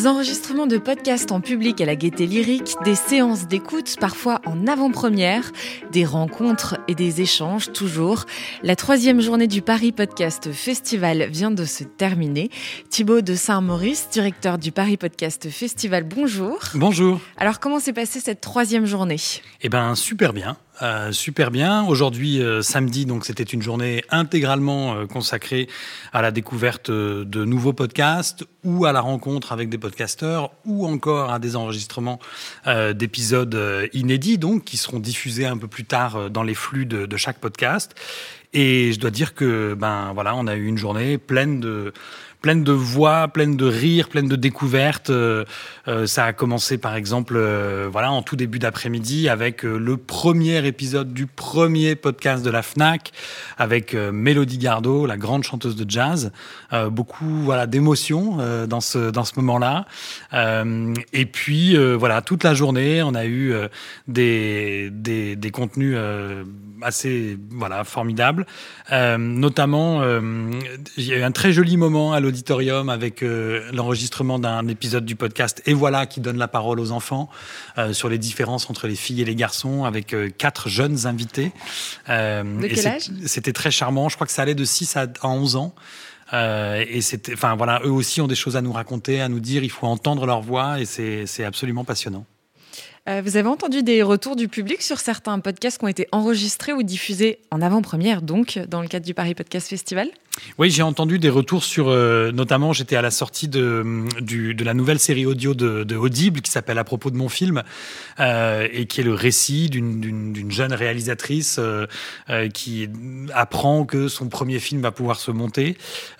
Des enregistrements de podcasts en public à la gaieté lyrique, des séances d'écoute parfois en avant-première, des rencontres et des échanges toujours. La troisième journée du Paris Podcast Festival vient de se terminer. Thibaut de Saint-Maurice, directeur du Paris Podcast Festival, bonjour. Bonjour. Alors comment s'est passée cette troisième journée? Eh ben super bien. Euh, super bien. Aujourd'hui, euh, samedi, donc c'était une journée intégralement euh, consacrée à la découverte de nouveaux podcasts ou à la rencontre avec des podcasteurs ou encore à des enregistrements d'épisodes inédits, donc qui seront diffusés un peu plus tard dans les flux de, de chaque podcast. Et je dois dire que ben voilà, on a eu une journée pleine de pleine de voix, pleine de rires, pleine de découvertes. Euh, euh, ça a commencé par exemple, euh, voilà, en tout début d'après-midi avec le premier épisode du premier podcast de la Fnac avec Mélodie Gardot, la grande chanteuse de jazz. beaucoup, voilà, d'émotions dans ce dans ce moment-là. et puis voilà, toute la journée, on a eu des, des, des contenus assez voilà formidables. notamment, il y a eu un très joli moment à auditorium avec euh, l'enregistrement d'un épisode du podcast Et voilà qui donne la parole aux enfants euh, sur les différences entre les filles et les garçons avec euh, quatre jeunes invités. de quel âge? C'était très charmant. Je crois que ça allait de 6 à 11 ans. et c'était, enfin voilà, eux aussi ont des choses à nous raconter, à nous dire. Il faut entendre leur voix et c'est absolument passionnant. Vous avez entendu des retours du public sur certains podcasts qui ont été enregistrés ou diffusés en avant-première, donc dans le cadre du Paris Podcast Festival? Oui, j'ai entendu des retours sur, euh, notamment, j'étais à la sortie de, de la nouvelle série audio de, Audible qui s'appelle À propos de mon film euh, et qui est le récit d'une jeune réalisatrice euh, euh, qui apprend que son premier film va pouvoir se monter.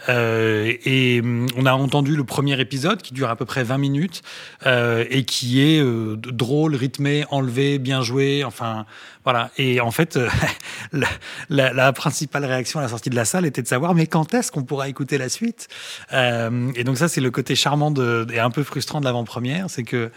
Euh, et on a entendu le premier épisode qui dure à peu près 20 minutes et qui est drôle, rythmé, enlevé, bien joué. Enfin, voilà. Et en fait, la, la, la, principale réaction à la sortie de la salle était de savoir mais quand est-ce qu'on pourra écouter la suite? Euh, Et donc ça, c'est le côté charmant de, et un peu frustrant de l'avant-première, c'est que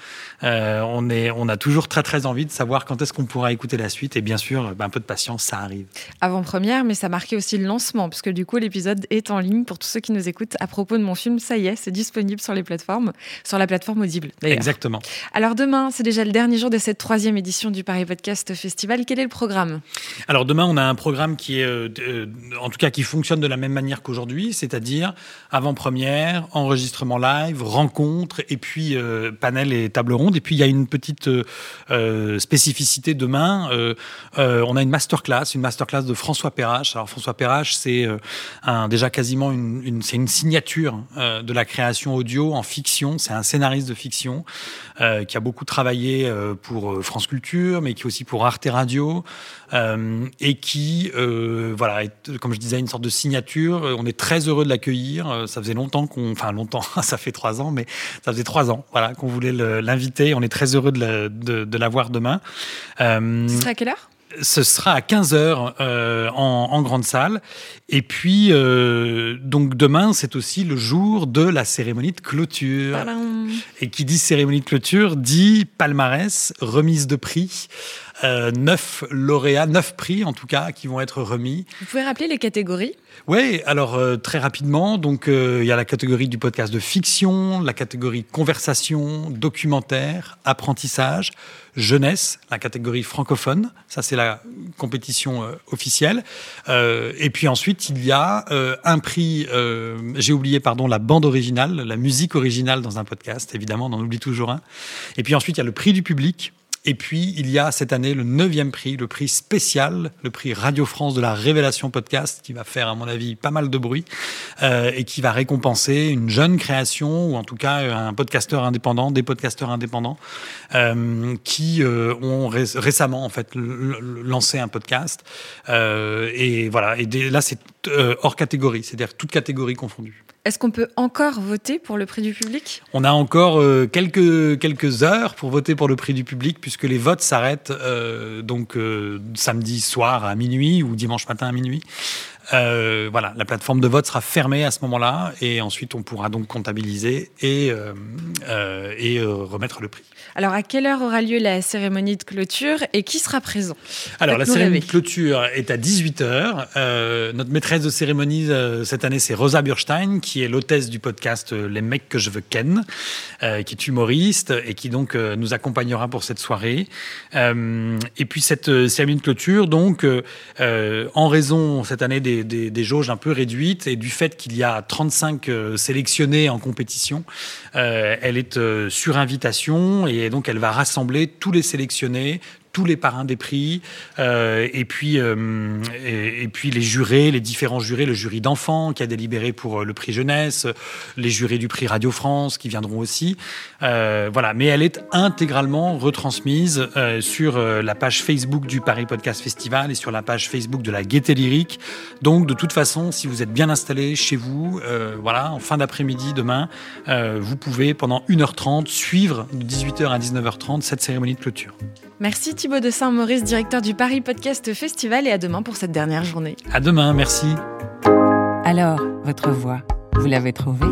euh, on est, on a toujours très très envie de savoir quand est-ce qu'on pourra écouter la suite. Et bien sûr, ben, un peu de patience, ça arrive. Avant-première, mais ça marquait aussi le lancement, puisque du coup, l'épisode est en ligne pour tous ceux qui nous écoutent à propos de mon film. Ça y est, c'est disponible sur les plateformes, sur la plateforme Audible. Exactement. Alors demain, c'est déjà le dernier jour de cette troisième édition du Paris Podcast Festival. Quel est le programme? Alors demain, on a un programme qui est, euh, euh, en tout cas, qui fonctionne de la même manière qu'aujourd'hui, c'est-à-dire avant-première, enregistrement live, rencontre, et puis euh, panel et table ronde. Et puis il y a une petite spécificité demain. On a une masterclass, une masterclass de François Perrache. Alors François Perrache, c'est déjà quasiment une, une c'est une signature de la création audio en fiction. C'est un scénariste de fiction qui a beaucoup travaillé pour France Culture, mais qui aussi pour Arte Radio, et qui, voilà, est, comme je disais, une sorte de signature euh, on est très heureux de l'accueillir. Euh, ça faisait longtemps qu'on, enfin longtemps, ça fait trois ans, mais ça faisait trois ans, voilà, qu'on voulait l'inviter. On est très heureux de, l'avoir demain. Euh, Ce sera à quelle heure? ce sera à 15h en, grande salle. Et puis, donc demain, c'est aussi le jour de la cérémonie de clôture. Et qui dit cérémonie de clôture dit palmarès, remise de prix. Euh, neuf lauréats, neuf prix en tout cas, qui vont être remis. Vous pouvez rappeler les catégories? Oui, alors euh, très rapidement, donc euh, il y a la catégorie du podcast de fiction, la catégorie conversation, documentaire, apprentissage, jeunesse, la catégorie francophone, ça c'est la compétition officielle. et puis ensuite il y a un prix, j'ai oublié pardon la bande originale, la musique originale dans un podcast, évidemment, on en oublie toujours un. Et puis ensuite il y a le prix du public et puis, il y a cette année le neuvième prix, le prix spécial, le prix Radio France de la Révélation Podcast, qui va faire, à mon avis, pas mal de bruit, euh, et qui va récompenser une jeune création, ou en tout cas un podcasteur indépendant, des podcasteurs indépendants, euh, qui euh, ont récemment, en fait, lancé un podcast. Euh, et voilà, et là, c'est euh, hors catégorie, c'est-à-dire toute catégorie confondue. Est-ce qu'on peut encore voter pour le prix du public? On a encore euh, quelques, heures pour voter pour le prix du public, puisque les votes s'arrêtent euh, donc euh, samedi soir à minuit ou dimanche matin à minuit. Euh, voilà, la plateforme de vote sera fermée à ce moment-là et ensuite on pourra donc comptabiliser et, euh, euh, et remettre le prix. Alors, à quelle heure aura lieu la cérémonie de clôture et qui sera présent? Alors, la cérémonie de clôture est à 18h. Euh, notre maîtresse de cérémonie cette année, c'est Rosa Burstein, qui est l'hôtesse du podcast Les mecs que je veux ken, qui est humoriste et qui donc nous accompagnera pour cette soirée. et puis, cette cérémonie de clôture, donc, en raison cette année des, des, jauges un peu réduites. Et du fait qu'il y a 35 sélectionnés en compétition, elle est sur invitation. Et donc elle va rassembler tous les sélectionnés, tous les parrains des prix, euh, et, puis, euh, et, puis les jurés, les différents jurés, le jury d'enfants qui a délibéré pour euh, le prix jeunesse, les jurés du prix Radio France qui viendront aussi. voilà, mais elle est intégralement retransmise sur la page Facebook du Paris Podcast Festival et sur la page Facebook de la Gaieté Lyrique. Donc de toute façon, si vous êtes bien installé chez vous, voilà, en fin d'après-midi demain, vous pouvez pendant 1h30 suivre de 18h à 19h30 cette cérémonie de clôture. Merci Thibaut de Saint-Maurice, directeur du Paris Podcast Festival, et à demain pour cette dernière journée. À demain, merci. Alors, votre voix, vous l'avez trouvée?